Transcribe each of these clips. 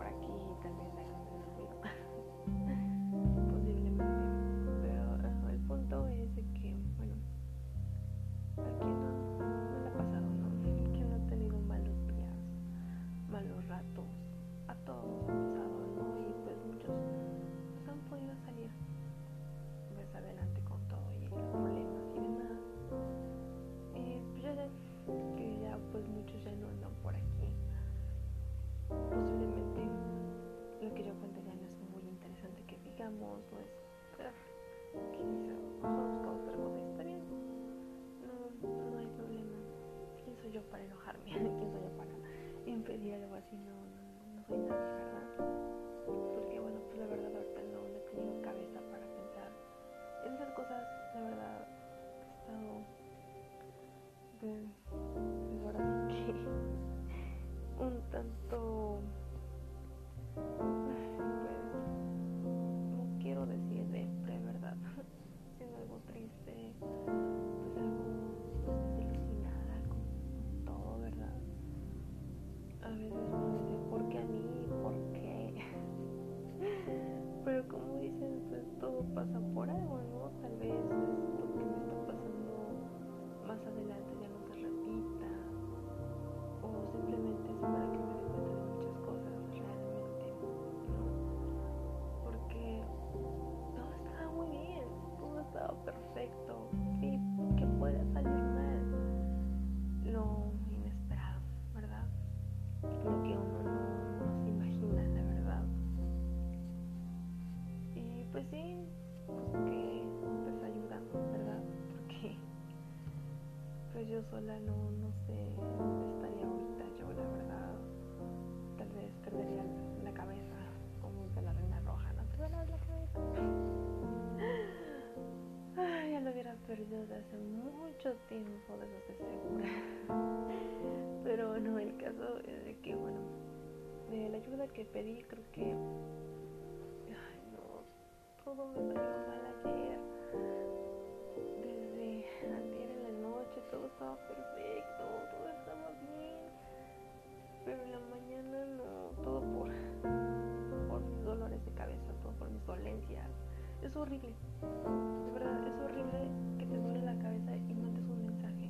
por aquí también hay over sola no, no sé dónde estaría ahorita yo, la verdad. Tal vez perdería la cabeza como de la reina roja, ¿no? Te la cabeza. Ay, ya lo hubiera perdido desde hace mucho tiempo, de eso estoy segura. Pero no, el caso es de que, bueno, de la ayuda que pedí, creo que. Todo me salió mal ayer. todo estaba perfecto, todo estaba bien. Pero en la mañana no, todo por, por mis dolores de cabeza, todo por mis dolencias. Es horrible, de verdad, es horrible que te duele la cabeza y mandes un mensaje.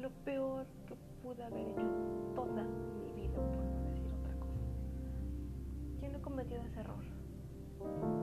Lo peor que pude haber hecho en toda mi vida, por no decir otra cosa. ¿Quién no cometido ese error?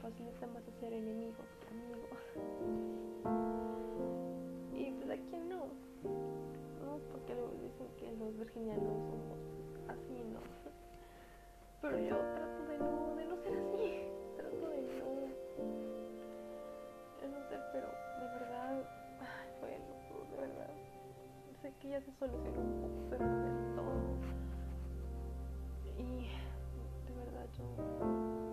Facilita más hacer enemigos que amigos. Y pues aquí no. No, porque luego dicen que los virginianos somos así, ¿no? Pero yo trato de no, de no ser así. Trato de no. De no ser, pero de verdad. Ay, bueno, de verdad. Sé que ya se solucionó un poco, pero del todo. Y de verdad yo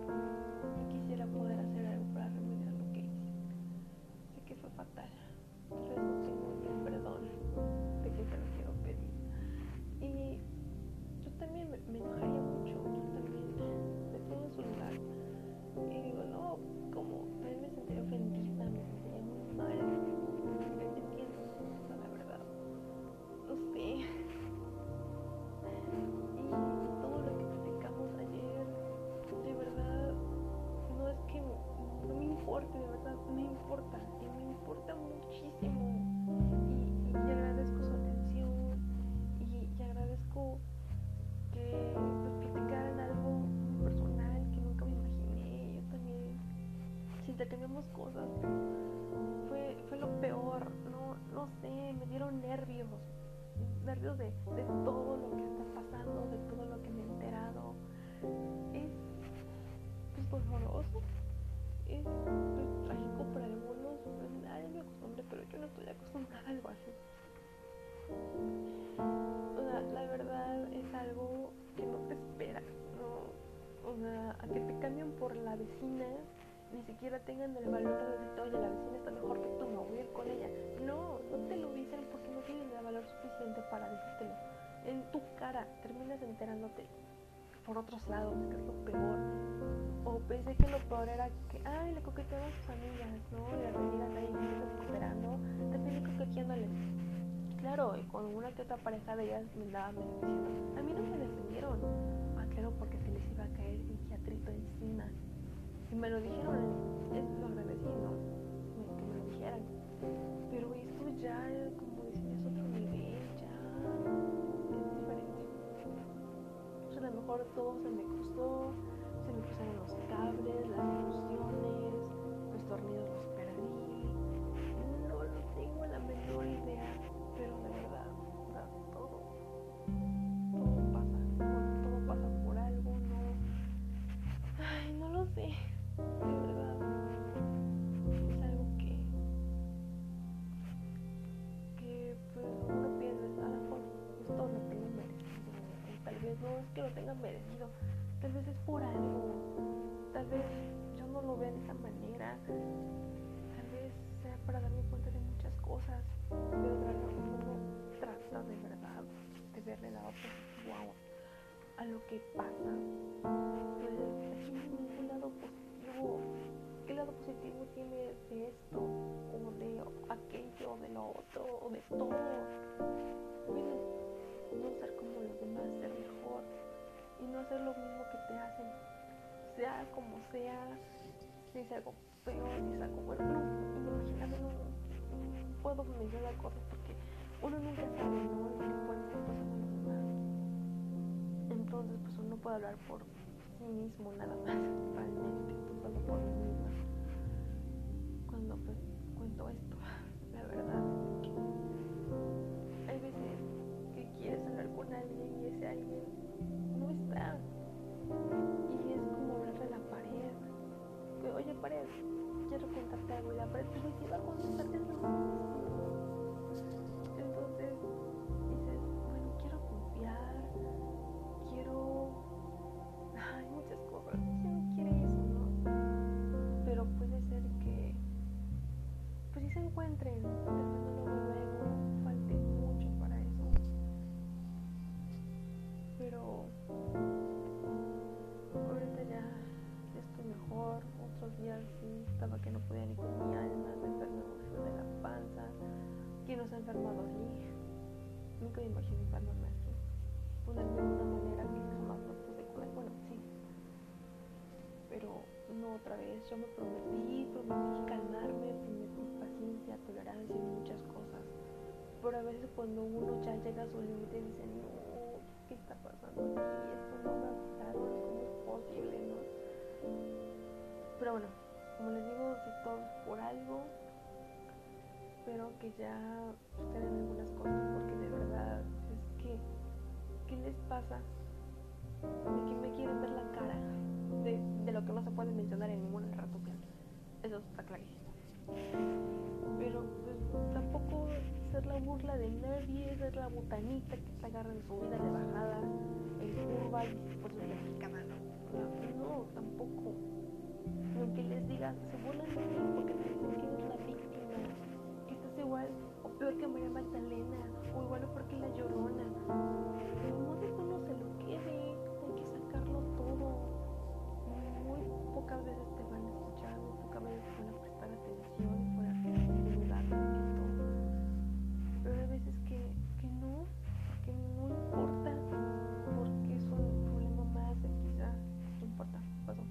tenemos cosas. Fue, fue lo peor, no, no sé, me dieron nervios, nervios de, de todo lo que está pasando, de todo lo que me he enterado. Es pues, doloroso, es pues, trágico para algunos, nadie me pero yo no estoy acostumbrada a algo así. O sea, la verdad es algo que no te espera, ¿no? O sea, a que te cambien por la vecina ni siquiera tengan el valor de decirte, oye, la vecina está mejor que tú, me voy a ir con ella. No, no te lo dicen porque no tienen el valor suficiente para decírtelo. En tu cara terminas enterándote por otros lados, que es lo peor. O pensé que lo peor era que, ay, le coqueteaba a sus amigas, ¿no? Y las amigas ahí esperando, también coqueteándoles. Claro, con una que otra pareja de ellas me andaba diciendo, a mí no me defendieron. Ah, claro, porque se les iba a caer psiquiatrito encima. Y me lo dijeron, lo agradecí, que me lo dijeran. Pero esto ya, como dicen, es otro nivel, ya es diferente. O sea, a lo mejor todo se me cruzó, se me cruzaron los cables, las ilusiones, los tornillos los perdí. No lo tengo la menor idea, tal vez es por algo, tal vez yo no lo vea de esa manera, tal vez sea para darme cuenta de muchas cosas, pero uno trata de verdad de verle positivo a, lo que pasa, pues un lado positivo, ¿qué lado positivo tiene de esto, o de aquello, de lo otro, o de todo? No ser como los demás, ser mejor y no hacer lo mismo que te hacen, sea como sea, si es algo peor, si es algo bueno, no, imagínate, no, no puedo mencionar cosas porque uno nunca sabe, ¿no? Lo que estar pasando los demás. Entonces, pues uno puede hablar por sí mismo nada más, realmente, solo por mí misma. Cuando pues cuento esto, algo. Y Yo me prometí, prometí calmarme, prometí paciencia, tolerancia y muchas cosas. Pero a veces cuando uno ya llega a su límite dice, no, ¿qué está pasando aquí? Esto no va a pasar, ¿cómo es posible, no? Pero bueno, como les digo, si todo por algo, espero que ya sucedan algunas cosas porque de verdad es que, ¿qué les pasa? De que me quieren ver la cara de lo que no se puede mencionar en ninguna red social. Eso está clarísimo. Pero pues tampoco ser la burla de nadie, ser la botanita que se agarra en su vida de bajada, en curva y por su mexicana, no. No, tampoco. Y aunque les digan, se burlan de porque te dicen que eres la víctima, que estás igual o peor que María Magdalena, o igual o peor que la llorona. No que lo quede, hay que sacarlo todo. Pocas veces te van a escuchar, pocas veces te van a prestar atención, van a ayudarte en todo. Pero hay veces que, que no, que no importa, porque es un problema más de quizá, no importa, pasó.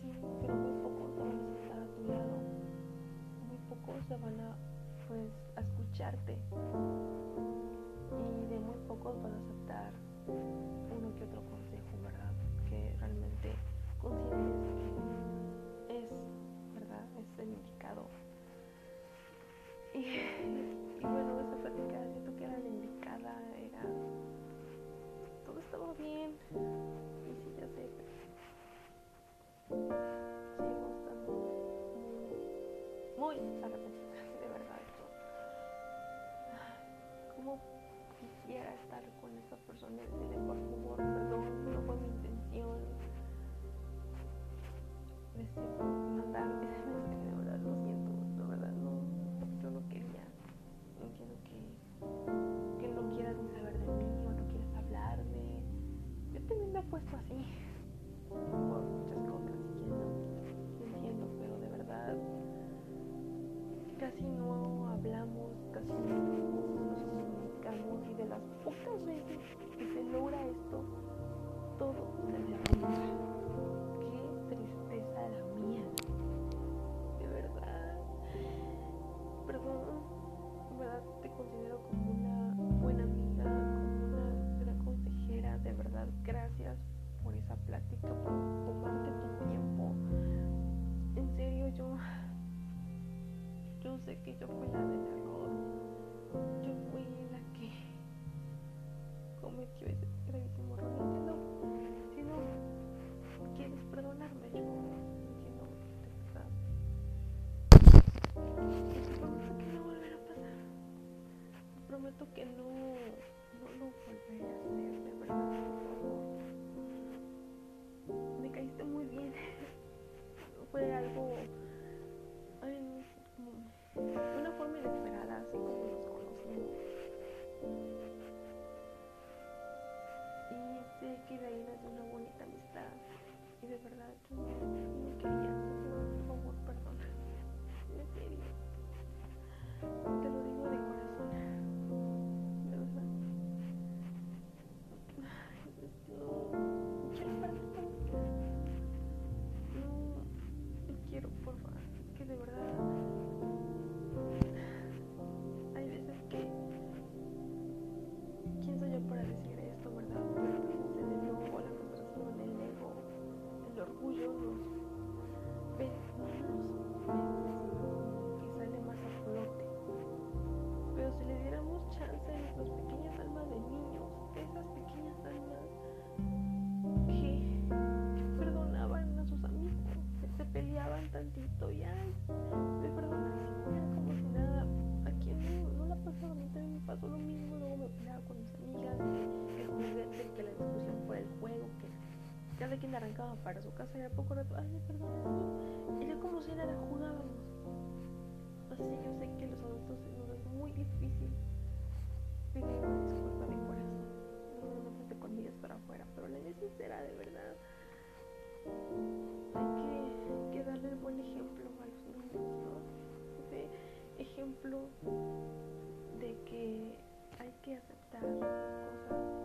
Sí, pero muy pocos van a sentar a tu lado, muy pocos se van a, pues, a escucharte y de muy pocos van a aceptar uno que otro consejo, ¿verdad? Que realmente es, ¿verdad? Es el indicado. Y, y bueno, esa plática siento que era la indicada, era... Todo estaba bien. Y sí, ya sé. Sigo estando muy, muy de verdad. Yo, ¿Cómo quisiera estar con esa persona y decirle, por 没有。alguien arrancaba para su casa y al poco rato, ay, perdón, era como si nada jugábamos. Pues Así yo sé que los adultos es muy difícil una disculpa de corazón, normalmente con millas para afuera, pero la idea sincera, de verdad. Hay que, darle el buen ejemplo a los niños, ¿no? Ejemplo de que hay que aceptar cosas.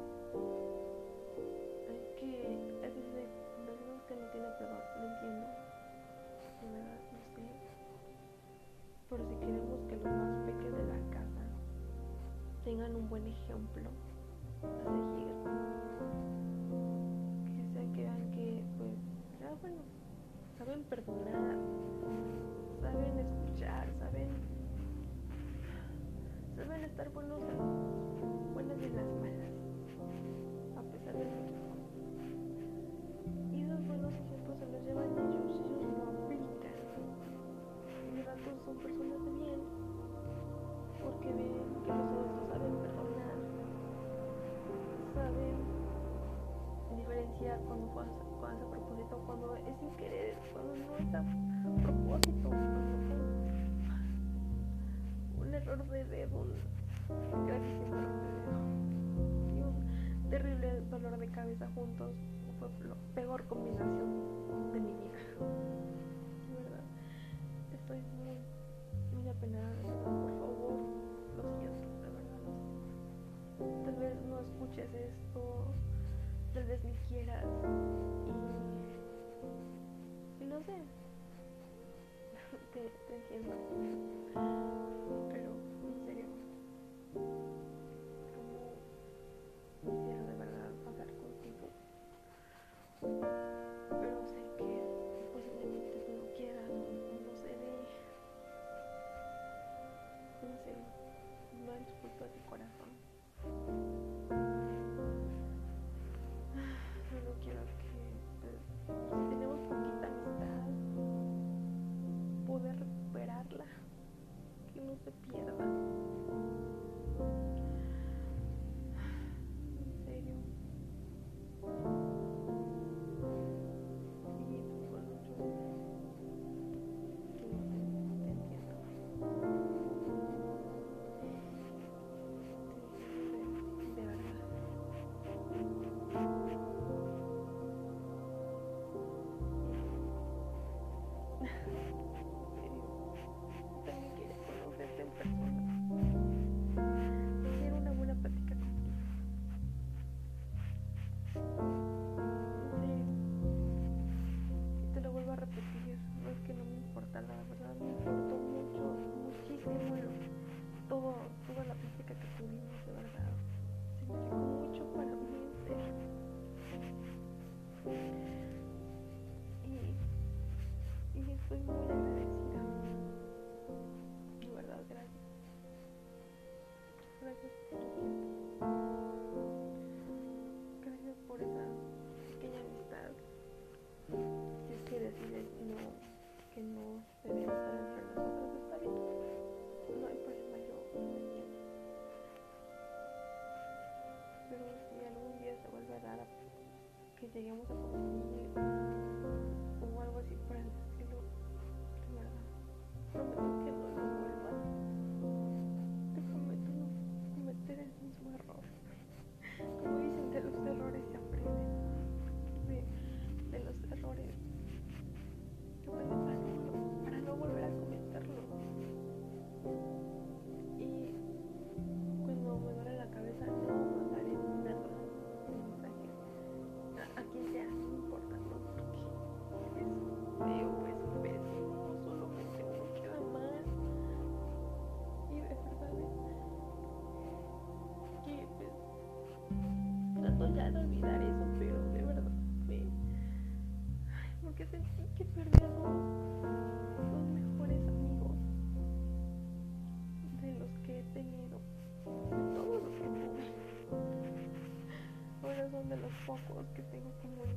te 那电脑 energía, cuando juegas con ese propósito, cuando es sin querer, cuando no es a propósito, un error de dedo, un gravísimo error de dedo y un terrible dolor de cabeza juntos fue la peor combinación de mi vida. De verdad, estoy muy, muy apenada, por favor, lo siento, de verdad, lo siento. Tal vez no escuches esto tal vez ni quieras. Y, y no sé, te, te entiendo. 되게 무섭거든요. 谢谢。fuck was the thing